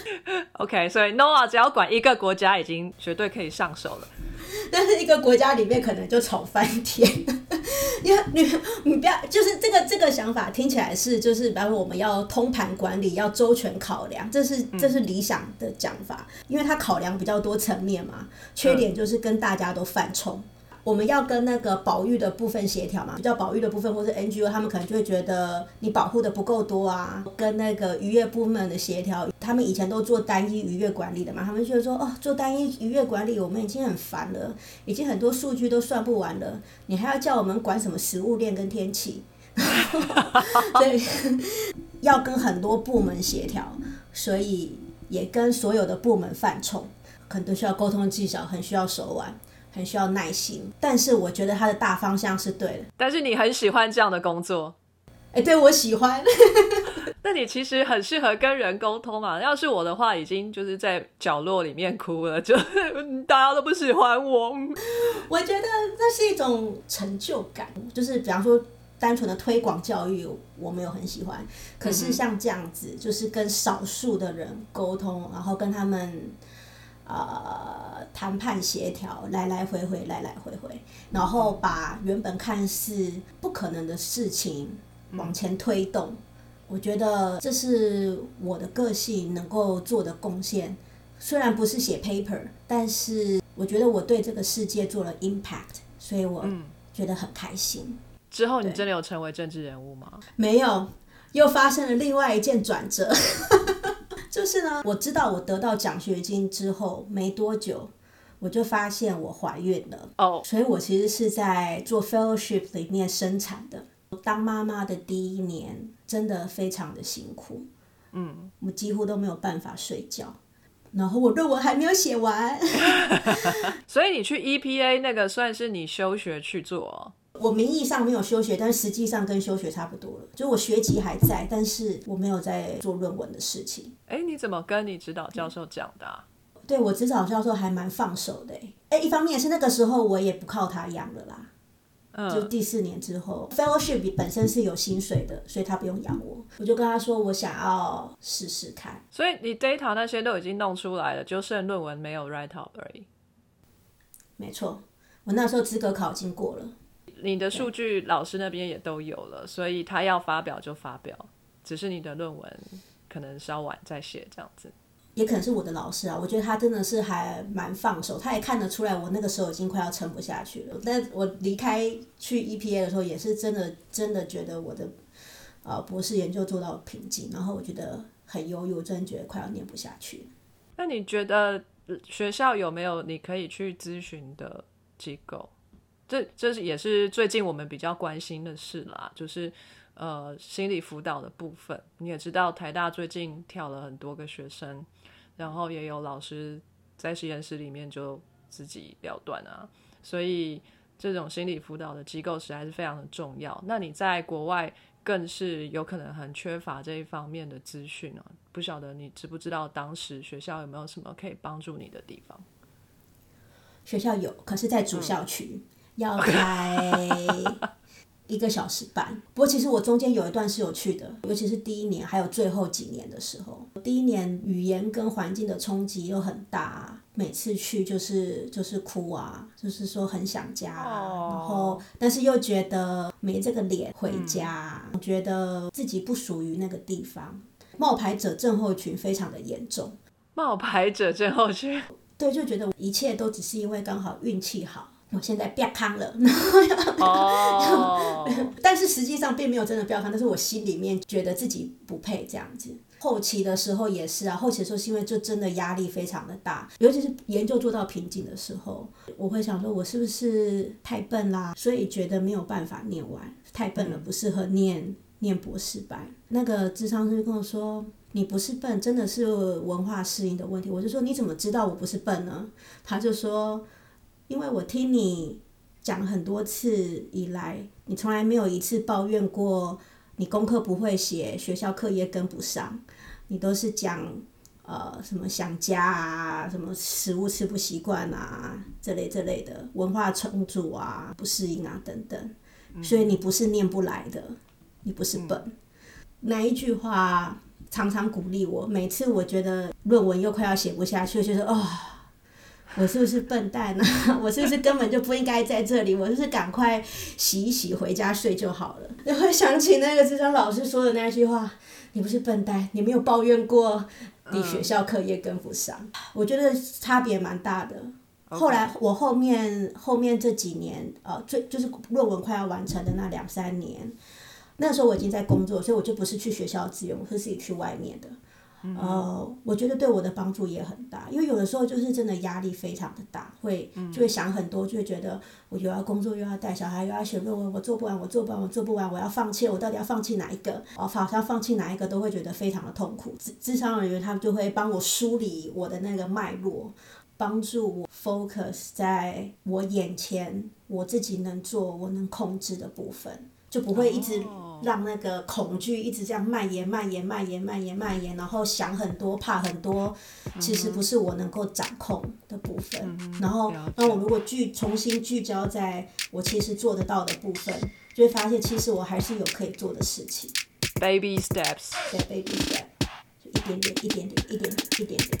OK，所以 Noah 只要管一个国家，已经绝对可以上手了。但是一个国家里面可能就吵翻天。你你你不要，就是这个这个想法听起来是就是，比方说我们要通盘管理，要周全考量，这是这是理想的讲法，因为它考量比较多层面嘛。缺点就是跟大家都犯冲。我们要跟那个保育的部分协调嘛，比较保育的部分或是 NGO，他们可能就会觉得你保护的不够多啊。跟那个渔业部门的协调，他们以前都做单一渔业管理的嘛，他们觉得说哦，做单一渔业管理我们已经很烦了，已经很多数据都算不完了，你还要叫我们管什么食物链跟天气？对，要跟很多部门协调，所以也跟所有的部门犯冲，可能都需要沟通技巧，很需要手腕。很需要耐心，但是我觉得他的大方向是对的。但是你很喜欢这样的工作，哎，对我喜欢。那你其实很适合跟人沟通嘛？要是我的话，已经就是在角落里面哭了，就 大家都不喜欢我。我觉得那是一种成就感，就是比方说单纯的推广教育，我没有很喜欢。可是像这样子，就是跟少数的人沟通，然后跟他们呃谈判协调，来来回回，来来回回，然后把原本看似不可能的事情往前推动。我觉得这是我的个性能够做的贡献。虽然不是写 paper，但是我觉得我对这个世界做了 impact，所以我觉得很开心。之后你真的有成为政治人物吗？没有，又发生了另外一件转折，就是呢，我知道我得到奖学金之后没多久，我就发现我怀孕了。哦，所以我其实是在做 fellowship 里面生产的。当妈妈的第一年真的非常的辛苦，嗯，我几乎都没有办法睡觉，然后我论文还没有写完，所以你去 EPA 那个算是你休学去做。我名义上没有休学，但实际上跟休学差不多了。就我学籍还在，但是我没有在做论文的事情。哎，你怎么跟你指导教授讲的？对我指导教授还蛮放手的。哎，一方面是那个时候我也不靠他养了啦。嗯。就第四年之后，fellowship 本身是有薪水的，所以他不用养我。我就跟他说，我想要试试看。所以你 data 那些都已经弄出来了，就剩论文没有 write up 而已。没错，我那时候资格考已经过了。你的数据老师那边也都有了，所以他要发表就发表，只是你的论文可能稍晚再写这样子。也可能是我的老师啊，我觉得他真的是还蛮放手，他也看得出来我那个时候已经快要撑不下去了。但我离开去 EPA 的时候，也是真的真的觉得我的呃博士研究做到瓶颈，然后我觉得很忧郁，我真的觉得快要念不下去。那你觉得学校有没有你可以去咨询的机构？这这是也是最近我们比较关心的事啦，就是呃心理辅导的部分。你也知道台大最近跳了很多个学生，然后也有老师在实验室里面就自己了断啊，所以这种心理辅导的机构实在是非常的重要。那你在国外更是有可能很缺乏这一方面的资讯啊，不晓得你知不知道当时学校有没有什么可以帮助你的地方？学校有，可是在主校区。要开一个小时半，不过其实我中间有一段是有去的，尤其是第一年还有最后几年的时候。第一年语言跟环境的冲击又很大，每次去就是就是哭啊，就是说很想家，然后但是又觉得没这个脸回家，觉得自己不属于那个地方。冒牌者症候群非常的严重，冒牌者症候群，对，就觉得一切都只是因为刚好运气好。我现在变康了，哦，但是实际上并没有真的变康，但是我心里面觉得自己不配这样子。后期的时候也是啊，后期的时候是因为就真的压力非常的大，尤其是研究做到瓶颈的时候，我会想说，我是不是太笨啦？所以觉得没有办法念完，太笨了，不适合念念博士班。那个智商师跟我说，你不是笨，真的是文化适应的问题。我就说，你怎么知道我不是笨呢？他就说。因为我听你讲很多次以来，你从来没有一次抱怨过你功课不会写，学校课业跟不上，你都是讲呃什么想家啊，什么食物吃不习惯啊，这类这类的文化冲突啊，不适应啊等等，所以你不是念不来的，你不是笨。哪一句话常常鼓励我？每次我觉得论文又快要写不下去，就是哦。我是不是笨蛋呢？我是不是根本就不应该在这里？我就是赶快洗一洗，回家睡就好了。你会想起那个智商老师说的那句话：“你不是笨蛋，你没有抱怨过你学校课业跟不上。”我觉得差别蛮大的。后来我后面后面这几年，呃，最就是论文快要完成的那两三年，那时候我已经在工作，所以我就不是去学校资源，我是自己去外面的。呃，我觉得对我的帮助也很大，因为有的时候就是真的压力非常的大，会就会想很多，就会觉得我又要工作又要带小孩又要写论文，我做不完，我做不完，我做不完，我要放弃，我到底要放弃哪一个？我好像放弃哪一个都会觉得非常的痛苦。智智商人员他们就会帮我梳理我的那个脉络，帮助我 focus 在我眼前我自己能做、我能控制的部分，就不会一直。让那个恐惧一直这样蔓延、蔓延、蔓延、蔓延、蔓延，然后想很多、怕很多，其实不是我能够掌控的部分。然后，那我如果聚重新聚焦在我其实做得到的部分，就会发现其实我还是有可以做的事情。Baby steps。对，baby step，就一点点，一点点，一点点，一点点。